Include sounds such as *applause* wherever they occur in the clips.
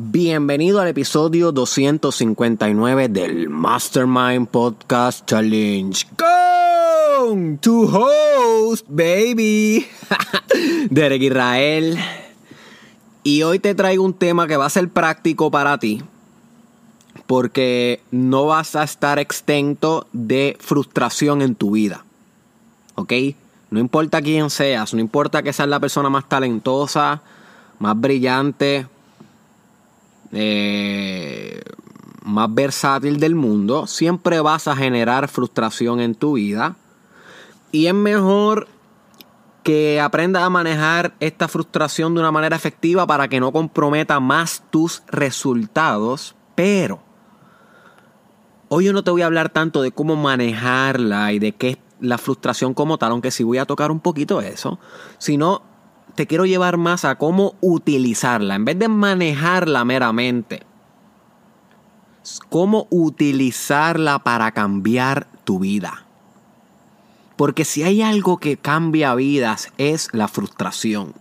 Bienvenido al episodio 259 del Mastermind Podcast Challenge. Con tu host, baby, *laughs* Derek Israel. Y hoy te traigo un tema que va a ser práctico para ti. Porque no vas a estar extento de frustración en tu vida. ¿Ok? No importa quién seas, no importa que seas la persona más talentosa, más brillante, eh, más versátil del mundo, siempre vas a generar frustración en tu vida. Y es mejor que aprendas a manejar esta frustración de una manera efectiva para que no comprometa más tus resultados. Pero hoy yo no te voy a hablar tanto de cómo manejarla y de qué es la frustración como tal, aunque sí voy a tocar un poquito eso, sino te quiero llevar más a cómo utilizarla, en vez de manejarla meramente. Cómo utilizarla para cambiar tu vida. Porque si hay algo que cambia vidas es la frustración.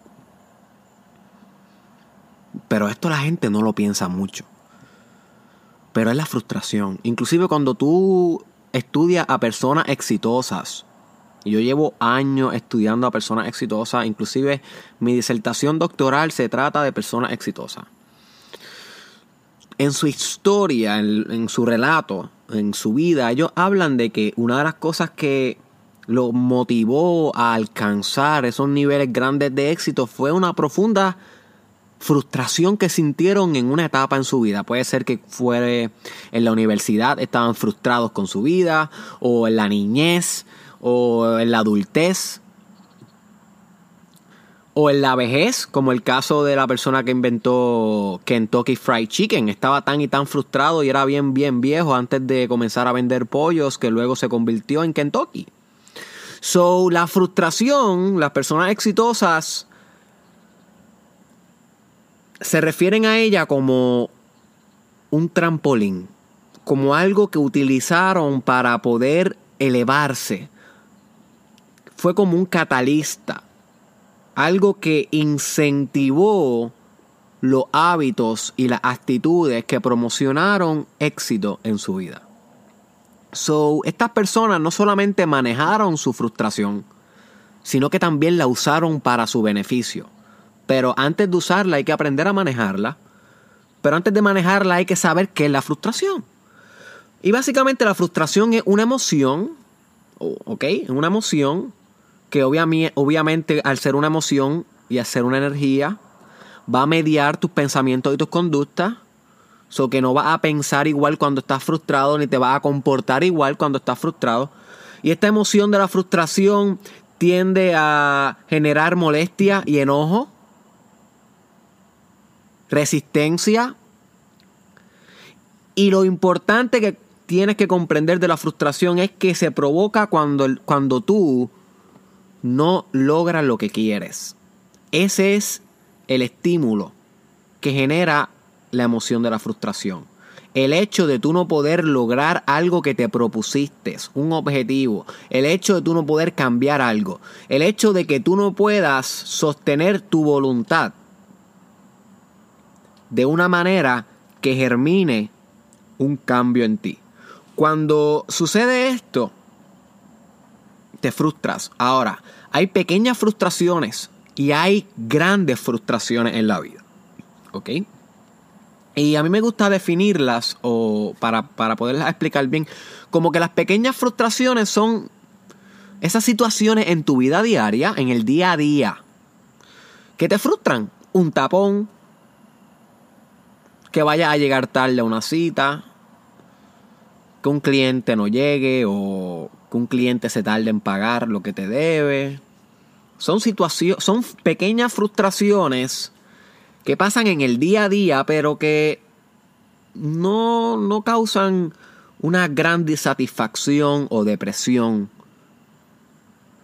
Pero esto la gente no lo piensa mucho. Pero es la frustración. Inclusive cuando tú estudias a personas exitosas, yo llevo años estudiando a personas exitosas, inclusive mi disertación doctoral se trata de personas exitosas. En su historia, en, su relato, en su vida, ellos hablan de que una de las cosas que lo motivó a alcanzar esos niveles grandes de éxito fue una profunda frustración que sintieron en una etapa en su vida. Puede ser que fuere en la universidad, estaban frustrados con su vida, o en la niñez, o en la adultez o en la vejez, como el caso de la persona que inventó Kentucky Fried Chicken. Estaba tan y tan frustrado y era bien, bien viejo antes de comenzar a vender pollos que luego se convirtió en Kentucky. So, la frustración, las personas exitosas se refieren a ella como un trampolín, como algo que utilizaron para poder elevarse, fue como un catalista, algo que incentivó los hábitos y las actitudes que promocionaron éxito en su vida. So, estas personas no solamente manejaron su frustración, sino que también la usaron para su beneficio. Pero antes de usarla hay que aprender a manejarla. Pero antes de manejarla hay que saber qué es la frustración. Y básicamente la frustración es una emoción, ¿ok? Es una emoción que obviamente al ser una emoción y al ser una energía, va a mediar tus pensamientos y tus conductas. So que no vas a pensar igual cuando estás frustrado, ni te vas a comportar igual cuando estás frustrado. Y esta emoción de la frustración tiende a generar molestia y enojo, resistencia. Y lo importante que tienes que comprender de la frustración es que se provoca cuando, cuando tú no logras lo que quieres. Ese es el estímulo que genera la emoción de la frustración. El hecho de tú no poder lograr algo que te propusiste, un objetivo. El hecho de tú no poder cambiar algo. El hecho de que tú no puedas sostener tu voluntad de una manera que germine un cambio en ti. Cuando sucede esto, te frustras. Ahora, hay pequeñas frustraciones y hay grandes frustraciones en la vida. ¿Ok? Y a mí me gusta definirlas o para, para poderlas explicar bien, como que las pequeñas frustraciones son esas situaciones en tu vida diaria, en el día a día, que te frustran. Un tapón, que vaya a llegar tarde a una cita, que un cliente no llegue o un cliente se tarde en pagar lo que te debe. Son situaciones, son pequeñas frustraciones que pasan en el día a día, pero que no, no causan una gran disatisfacción o depresión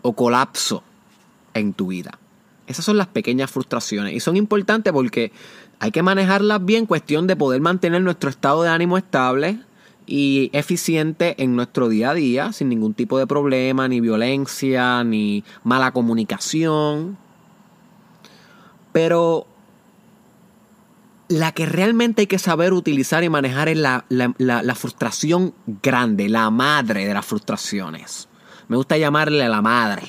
o colapso en tu vida. Esas son las pequeñas frustraciones y son importantes porque hay que manejarlas bien, cuestión de poder mantener nuestro estado de ánimo estable, y eficiente en nuestro día a día, sin ningún tipo de problema, ni violencia, ni mala comunicación. Pero la que realmente hay que saber utilizar y manejar es la, la, frustración grande, la madre de las frustraciones. Me gusta llamarle la madre.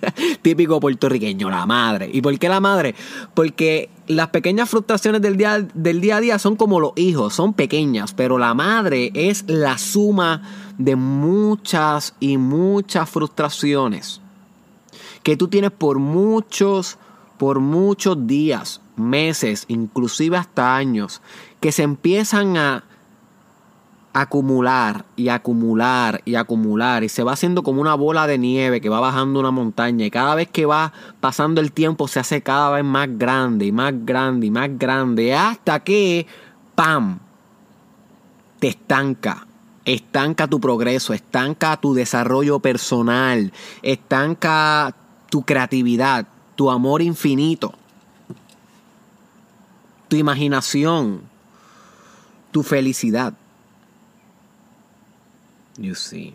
*laughs* Típico puertorriqueño, la madre. ¿Y por qué la madre? Porque las pequeñas frustraciones del día, del día a día son como los hijos, son pequeñas, pero la madre es la suma de muchas y muchas frustraciones que tú tienes por muchos, por muchos días, meses, inclusive hasta años, que se empiezan a acumular y acumular y acumular y se va haciendo como una bola de nieve que va bajando una montaña y cada vez que va pasando el tiempo se hace cada vez más grande y más grande y más grande hasta que ¡pam! te estanca. Estanca tu progreso, estanca tu desarrollo personal, estanca tu creatividad, tu amor infinito tu imaginación, tu felicidad. You see.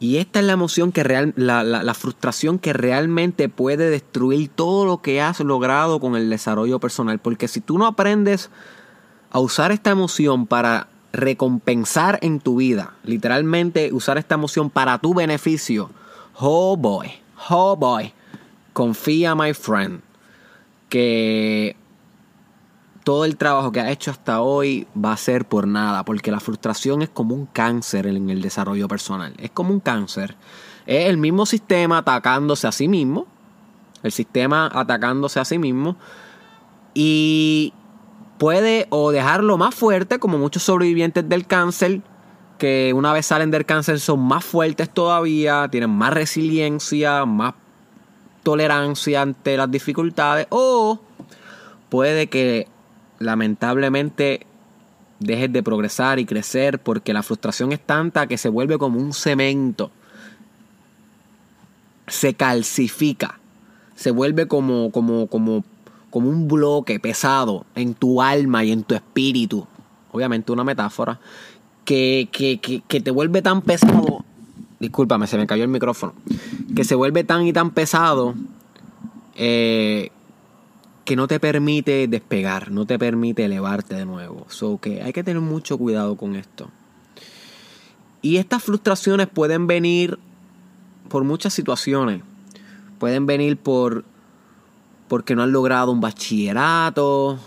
Y esta es la emoción que real, la, la, frustración que realmente puede destruir todo lo que has logrado con el desarrollo personal. Porque si tú no aprendes a usar esta emoción para recompensar en tu vida, literalmente usar esta emoción para tu beneficio, oh boy, oh boy, confía, my friend, que todo el trabajo que ha hecho hasta hoy va a ser por nada, porque la frustración es como un cáncer en el desarrollo personal. Es como un cáncer. Es el mismo sistema atacándose a sí mismo. El sistema atacándose a sí mismo. Y puede o dejarlo más fuerte, como muchos sobrevivientes del cáncer, que una vez salen del cáncer son más fuertes todavía, tienen más resiliencia, más tolerancia ante las dificultades. O puede que lamentablemente dejes de progresar y crecer porque la frustración es tanta que se vuelve como un cemento. Se calcifica. Se vuelve como, como, como, como un bloque pesado en tu alma y en tu espíritu. Obviamente una metáfora. Que, que, que te vuelve tan pesado. Discúlpame, se me cayó el micrófono. Que se vuelve tan y tan pesado. Eh, que no te permite despegar, no te permite elevarte de nuevo. So que hay que tener mucho cuidado con esto. Y estas frustraciones pueden venir por muchas situaciones. Pueden venir por porque no has logrado un bachillerato,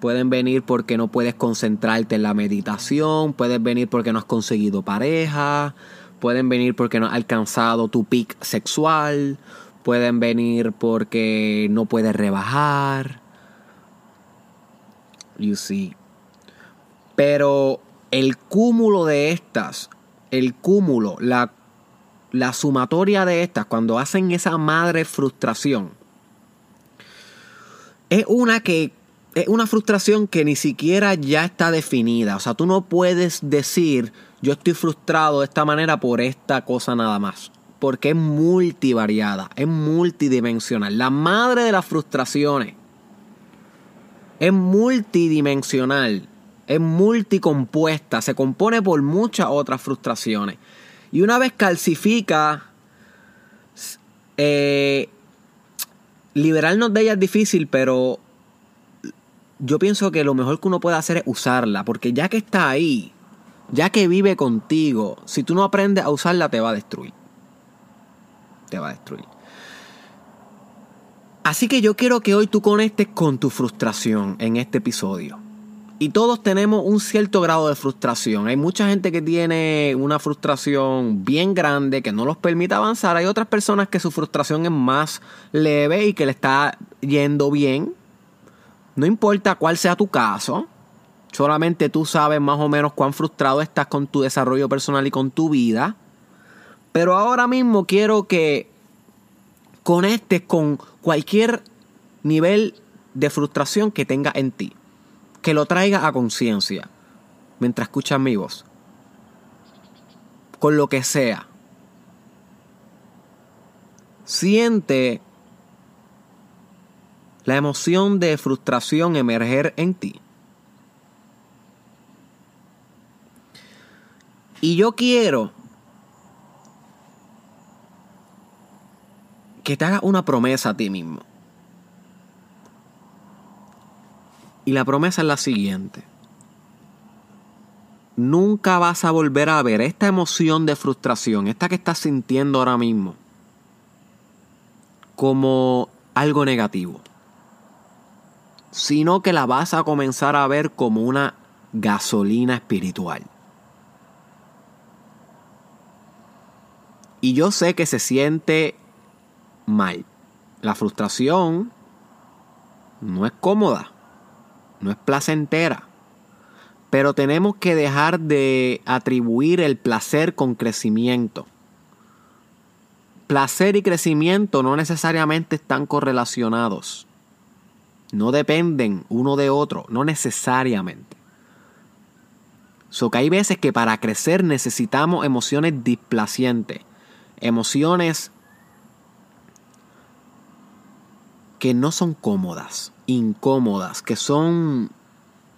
pueden venir porque no puedes concentrarte en la meditación, pueden venir porque no has conseguido pareja, pueden venir porque no has alcanzado tu pic sexual, pueden venir porque no puedes rebajar. You see. Pero el cúmulo de estas, el cúmulo, la, la sumatoria de estas, cuando hacen esa madre frustración, es una que es una frustración que ni siquiera ya está definida. O sea, tú no puedes decir yo estoy frustrado de esta manera por esta cosa nada más porque es multivariada, es multidimensional. La madre de las frustraciones es multidimensional, es multicompuesta, se compone por muchas otras frustraciones. Y una vez calcifica, eh, liberarnos de ella es difícil, pero yo pienso que lo mejor que uno puede hacer es usarla, porque ya que está ahí, ya que vive contigo, si tú no aprendes a usarla te va a destruir te va a destruir. Así que yo quiero que hoy tú conectes con tu frustración en este episodio. Y todos tenemos un cierto grado de frustración. Hay mucha gente que tiene una frustración bien grande que no los permite avanzar. Hay otras personas que su frustración es más leve y que le está yendo bien. No importa cuál sea tu caso. Solamente tú sabes más o menos cuán frustrado estás con tu desarrollo personal y con tu vida. Pero ahora mismo quiero que conectes con cualquier nivel de frustración que tenga en ti. Que lo traiga a conciencia mientras escuchas mi voz. Con lo que sea. Siente la emoción de frustración emerger en ti. Y yo quiero que te hagas una promesa a ti mismo. Y la promesa es la siguiente. Nunca vas a volver a ver esta emoción de frustración, esta que estás sintiendo ahora mismo, como algo negativo, sino que la vas a comenzar a ver como una gasolina espiritual. Y yo sé que se siente mal. La frustración no es cómoda, no es placentera. Pero tenemos que dejar de atribuir el placer con crecimiento. Placer y crecimiento no necesariamente están correlacionados. No dependen uno de otro, no necesariamente. So que hay veces que para crecer necesitamos emociones displacientes, emociones que no son cómodas, incómodas, que son,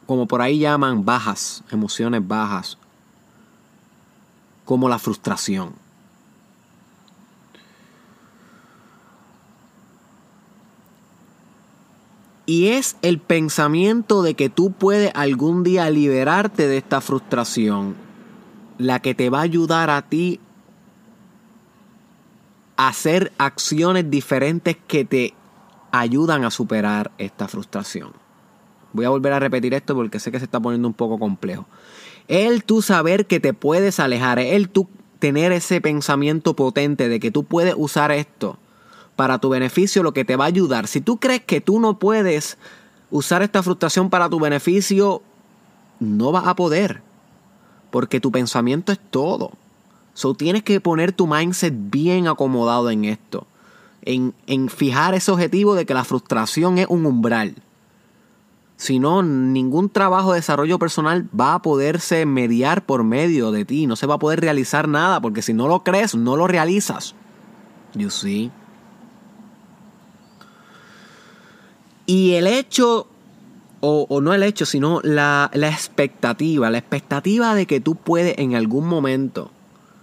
como por ahí llaman, bajas, emociones bajas, como la frustración. Y es el pensamiento de que tú puedes algún día liberarte de esta frustración la que te va a ayudar a ti a hacer acciones diferentes que te ayudan a superar esta frustración. Voy a volver a repetir esto porque sé que se está poniendo un poco complejo. El tú saber que te puedes alejar, el tú tener ese pensamiento potente de que tú puedes usar esto para tu beneficio, lo que te va a ayudar. Si tú crees que tú no puedes usar esta frustración para tu beneficio, no vas a poder. Porque tu pensamiento es todo. So tienes que poner tu mindset bien acomodado en esto en, fijar ese objetivo de que la frustración es un umbral. Si no, ningún trabajo de desarrollo personal va a poderse mediar por medio de ti. No se va a poder realizar nada porque si no lo crees, no lo realizas. You see. Y el hecho, o, no el hecho, sino la, la expectativa, la expectativa de que tú puedes en algún momento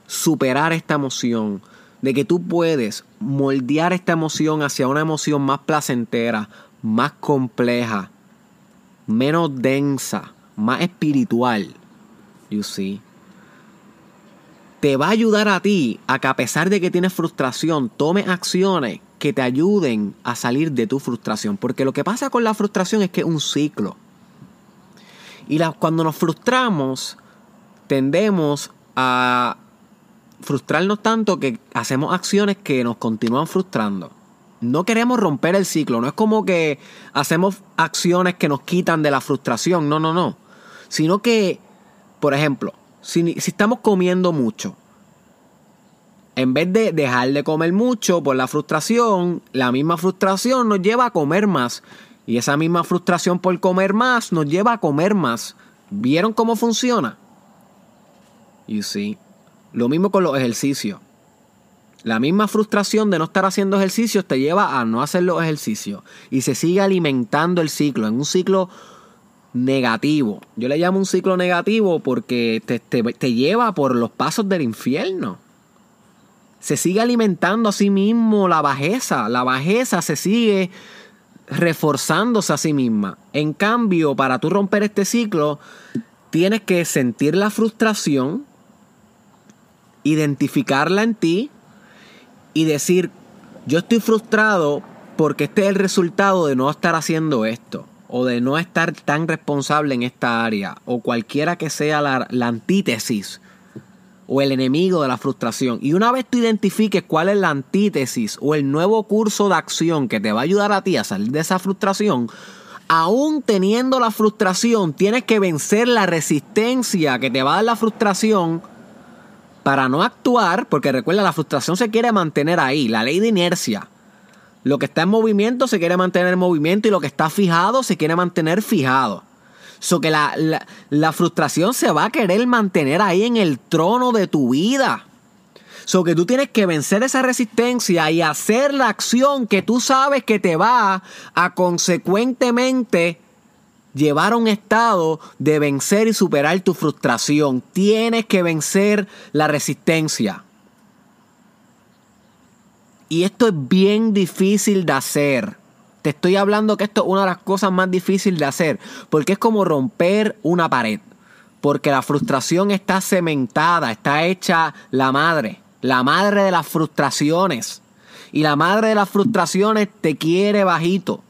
superar esta emoción, de que tú puedes moldear esta emoción hacia una emoción más placentera, más compleja, menos densa, más espiritual. You see. Te va a ayudar a ti a que a pesar de que tienes frustración, tomes acciones que te ayuden a salir de tu frustración. Porque lo que pasa con la frustración es que es un ciclo. Y cuando nos frustramos, tendemos a frustrarnos tanto que hacemos acciones que nos continúan frustrando. No queremos romper el ciclo, no es como que hacemos acciones que nos quitan de la frustración, no, no, no. Sino que, por ejemplo, si, si estamos comiendo mucho, en vez de dejar de comer mucho por la frustración, la misma frustración nos lleva a comer más. Y esa misma frustración por comer más nos lleva a comer más. ¿Vieron cómo funciona? You see. Lo mismo con los ejercicios. La misma frustración de no estar haciendo ejercicios te lleva a no hacer los ejercicios. Y se sigue alimentando el ciclo, en un ciclo negativo. Yo le llamo un ciclo negativo porque te, te lleva por los pasos del infierno. Se sigue alimentando a sí mismo la bajeza. La bajeza se sigue reforzándose a sí misma. En cambio, para tú romper este ciclo, tienes que sentir la frustración, identificarla en ti y decir, yo estoy frustrado porque este es el resultado de no estar haciendo esto o de no estar tan responsable en esta área o cualquiera que sea la, la antítesis o el enemigo de la frustración. Y una vez tú identifiques cuál es la antítesis o el nuevo curso de acción que te va a ayudar a ti a salir de esa frustración, aún teniendo la frustración, tienes que vencer la resistencia que te va a dar la frustración para no actuar, porque recuerda, la frustración se quiere mantener ahí, la ley de inercia. Lo que está en movimiento se quiere mantener en movimiento y lo que está fijado se quiere mantener fijado. So que la, la, frustración se va a querer mantener ahí en el trono de tu vida. So que tú tienes que vencer esa resistencia y hacer la acción que tú sabes que te va a consecuentemente llevar a un estado de vencer y superar tu frustración. Tienes que vencer la resistencia. Y esto es bien difícil de hacer. te estoy hablando que esto es una de las cosas más difíciles de hacer, porque es como romper una pared, porque la frustración está cementada, está hecha la madre, la madre de las frustraciones. Y la madre de las frustraciones te quiere bajito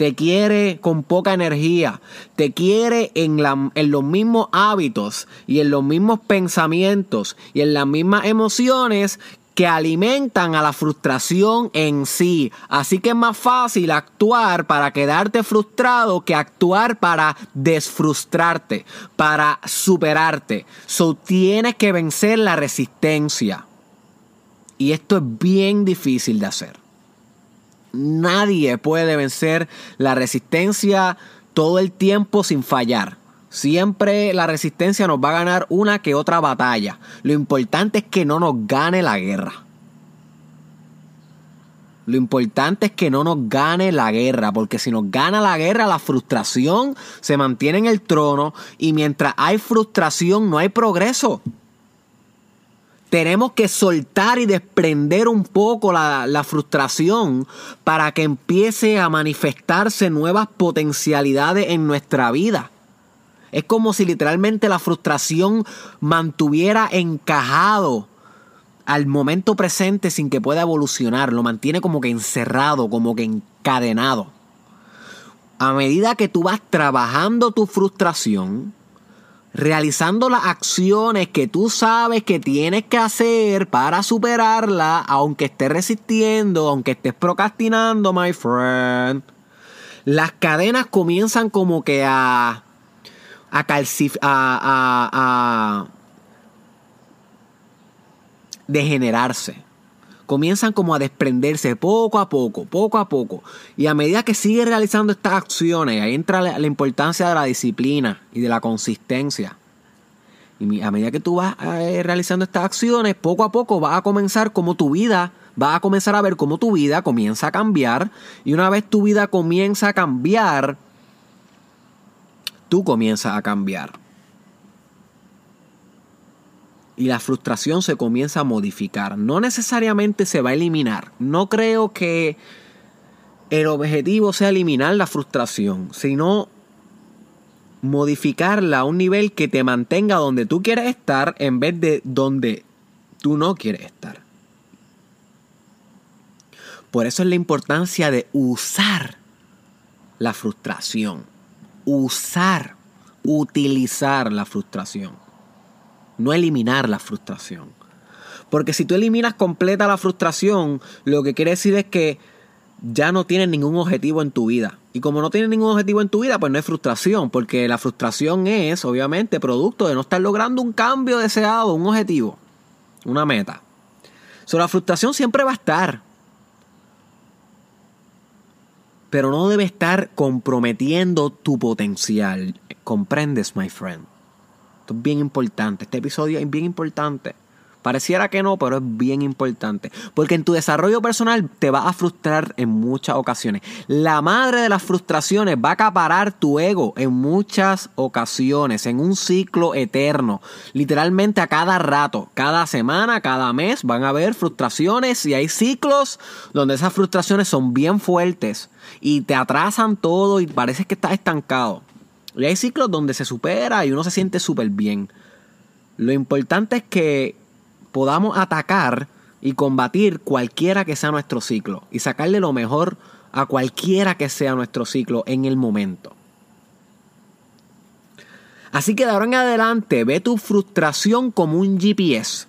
te quiere con poca energía, te quiere en, la, en, los mismos hábitos y en los mismos pensamientos y en las mismas emociones que alimentan a la frustración en sí. Así que es más fácil actuar para quedarte frustrado que actuar para desfrustrarte, para superarte. So tienes que vencer la resistencia. Y esto es bien difícil de hacer. Nadie puede vencer la resistencia todo el tiempo sin fallar. Siempre la resistencia nos va a ganar una que otra batalla. Lo importante es que no nos gane la guerra. Lo importante es que no nos gane la guerra, porque si nos gana la guerra, la frustración se mantiene en el trono y mientras hay frustración no hay progreso. Tenemos que soltar y desprender un poco la, la, frustración para que empiece a manifestarse nuevas potencialidades en nuestra vida. Es como si literalmente la frustración mantuviera encajado al momento presente sin que pueda evolucionar. Lo mantiene como que encerrado, como que encadenado. A medida que tú vas trabajando tu frustración, realizando las acciones que tú sabes que tienes que hacer para superarla, aunque estés resistiendo, aunque estés procrastinando, my friend, las cadenas comienzan como que a a, a, a, degenerarse. Comienzan como a desprenderse poco a poco, poco a poco. Y a medida que sigues realizando estas acciones, ahí entra la, importancia de la disciplina y de la consistencia. Y a medida que tú vas eh, realizando estas acciones, poco a poco vas a comenzar como tu vida, vas a comenzar a ver cómo tu vida comienza a cambiar. Y una vez tu vida comienza a cambiar, tú comienzas a cambiar. Y la frustración se comienza a modificar. No necesariamente se va a eliminar. No creo que el objetivo sea eliminar la frustración, sino modificarla a un nivel que te mantenga donde tú quieres estar en vez de donde tú no quieres estar. Por eso es la importancia de usar la frustración usar, utilizar la frustración. No eliminar la frustración. Porque si tú eliminas completa la frustración, lo que quiere decir es que ya no tienes ningún objetivo en tu vida. Y como no tienes ningún objetivo en tu vida, pues no hay frustración, porque la frustración es, obviamente, producto de no estar logrando un cambio deseado, un objetivo, una meta. La frustración siempre va a estar pero no debe estar comprometiendo tu potencial. ¿Comprendes, my friend? Esto es bien importante. Este episodio es bien importante. Pareciera que no, pero es bien importante. Porque en tu desarrollo personal te va a frustrar en muchas ocasiones. La madre de las frustraciones va a acaparar tu ego en muchas ocasiones, en un ciclo eterno. Literalmente a cada rato, cada semana, cada mes van a haber frustraciones y hay ciclos donde esas frustraciones son bien fuertes y te atrasan todo y parece que estás estancado. Y hay ciclos donde se supera y uno se siente súper bien. Lo importante es que podamos atacar y combatir cualquiera que sea nuestro ciclo y sacarle lo mejor a cualquiera que sea nuestro ciclo en el momento. Así que de ahora en adelante ve tu frustración como un GPS,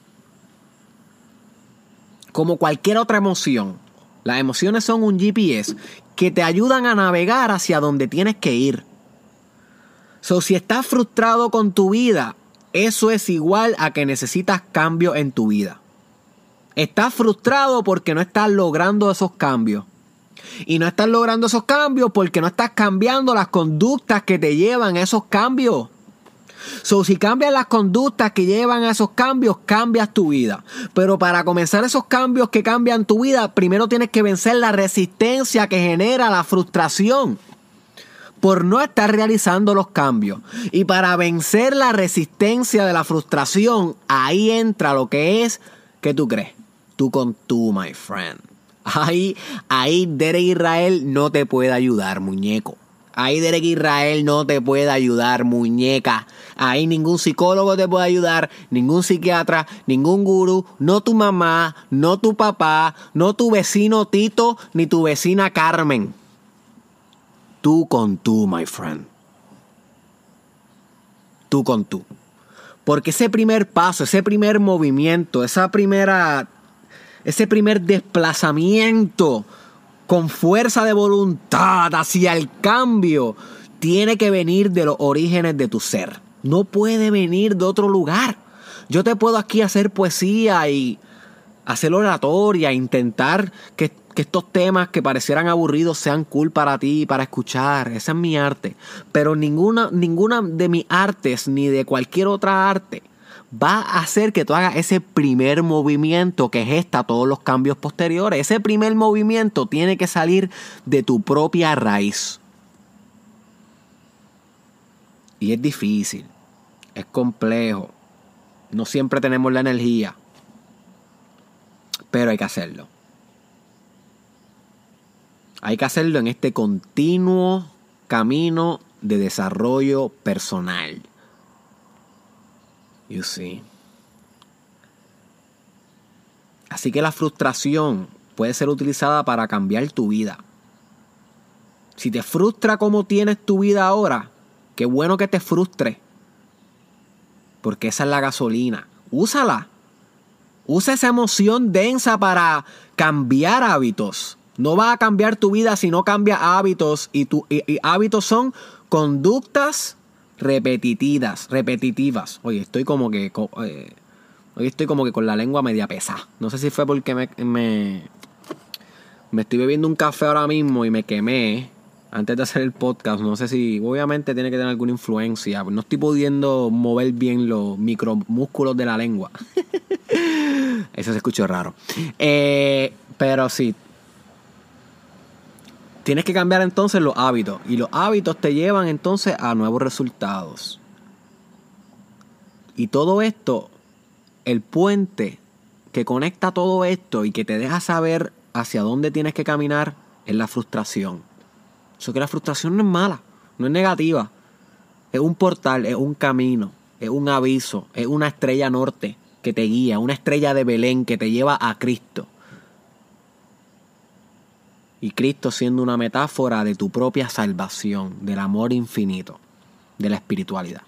como cualquier otra emoción. Las emociones son un GPS que te ayudan a navegar hacia donde tienes que ir. So, si estás frustrado con tu vida, eso es igual a que necesitas cambio en tu vida. Estás frustrado porque no estás logrando esos cambios. Y no estás logrando esos cambios porque no estás cambiando las conductas que te llevan a esos cambios. So, si cambias las conductas que llevan a esos cambios, cambias tu vida. Pero para comenzar esos cambios que cambian tu vida, primero tienes que vencer la resistencia que genera la frustración por no estar realizando los cambios. Y para vencer la resistencia de la frustración, ahí entra lo que es que tú crees. Tú con tú, my friend. Ahí, ahí Derek Israel no te puede ayudar, muñeco. Ahí Derek Israel no te puede ayudar, muñeca. Ahí ningún psicólogo te puede ayudar, ningún psiquiatra, ningún gurú, no tu mamá, no tu papá, no tu vecino Tito, ni tu vecina Carmen. Tú con tú, my friend. Tú con tú. Porque ese primer paso, ese primer movimiento, esa primera, ese primer desplazamiento con fuerza de voluntad hacia el cambio, tiene que venir de los orígenes de tu ser. No puede venir de otro lugar. Yo te puedo aquí hacer poesía y hacer oratoria, intentar que, que, estos temas que parecieran aburridos sean cool para ti, para escuchar. Esa es mi arte. Pero ninguna, ninguna de mis artes, ni de cualquier otra arte, va a hacer que tú hagas ese primer movimiento que gesta todos los cambios posteriores. Ese primer movimiento tiene que salir de tu propia raíz. Y es difícil, es complejo, no siempre tenemos la energía, pero hay que hacerlo. Hay que hacerlo en este continuo camino de desarrollo personal. You see. Así que la frustración puede ser utilizada para cambiar tu vida. Si te frustra cómo tienes tu vida ahora, qué bueno que te frustre. Porque esa es la gasolina. Úsala. Usa esa emoción densa para cambiar hábitos. No va a cambiar tu vida si no cambia hábitos. Y, tu, hábitos son conductas repetitivas. Repetitivas. Oye, estoy como que. Eh, hoy estoy como que con la lengua media pesada. No sé si fue porque me, me, me estoy bebiendo un café ahora mismo y me quemé antes de hacer el podcast. No sé si, obviamente, tiene que tener alguna influencia. No estoy pudiendo mover bien los micromúsculos de la lengua. *laughs* Eso se escuchó raro. Eh, pero sí. Tienes que cambiar entonces los hábitos. Y los hábitos te llevan entonces a nuevos resultados. Y todo esto, el puente que conecta todo esto y que te deja saber hacia dónde tienes que caminar es la frustración. Eso que la frustración no es mala, no es negativa. Es un portal, es un camino, es un aviso, es una estrella norte que te guía, una estrella de Belén que te lleva a Cristo. Y Cristo siendo una metáfora de tu propia salvación, del amor infinito, de la espiritualidad.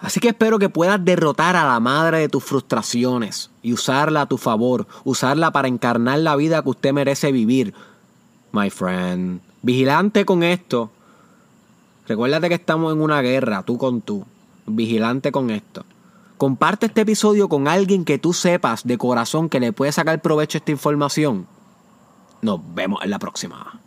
Así que espero que puedas derrotar a la madre de tus frustraciones y usarla a tu favor, usarla para encarnar la vida que usted merece vivir. My friend, vigilante con esto. Recuérdate que estamos en una guerra, tú con tú. Vigilante con esto. Comparte este episodio con alguien que tú sepas de corazón que le puede sacar provecho a esta información. Nos vemos en la próxima.